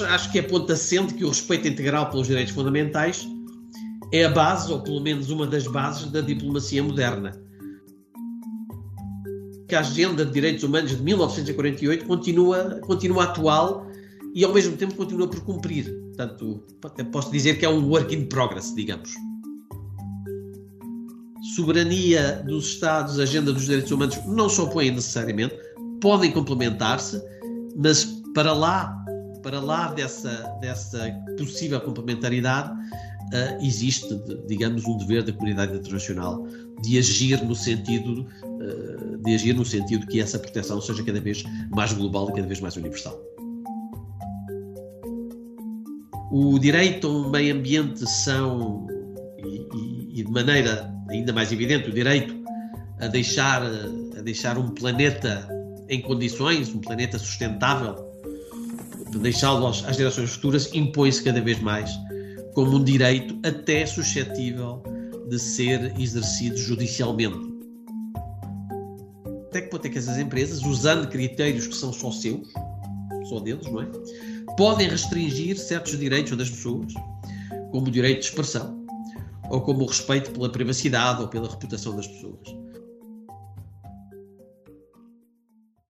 Acho que é ponto assente que o respeito integral pelos direitos fundamentais é a base, ou pelo menos uma das bases, da diplomacia moderna. Que a Agenda de Direitos Humanos de 1948 continua, continua atual e, ao mesmo tempo, continua por cumprir. Portanto, posso dizer que é um work in progress, digamos. Soberania dos Estados, agenda dos direitos humanos não se opõem necessariamente, podem complementar-se, mas para lá, para lá dessa, dessa possível complementaridade, uh, existe, digamos, um dever da comunidade internacional de agir no sentido uh, de agir no sentido que essa proteção seja cada vez mais global e cada vez mais universal. O direito ao meio ambiente são e, e, e de maneira ainda mais evidente o direito a deixar a deixar um planeta em condições, um planeta sustentável, deixá-lo às gerações futuras impõe-se cada vez mais como um direito até suscetível de ser exercido judicialmente. Até que ponto é que essas empresas, usando critérios que são só seus, só deles, não é? Podem restringir certos direitos das pessoas, como o direito de expressão, ou como o respeito pela privacidade ou pela reputação das pessoas.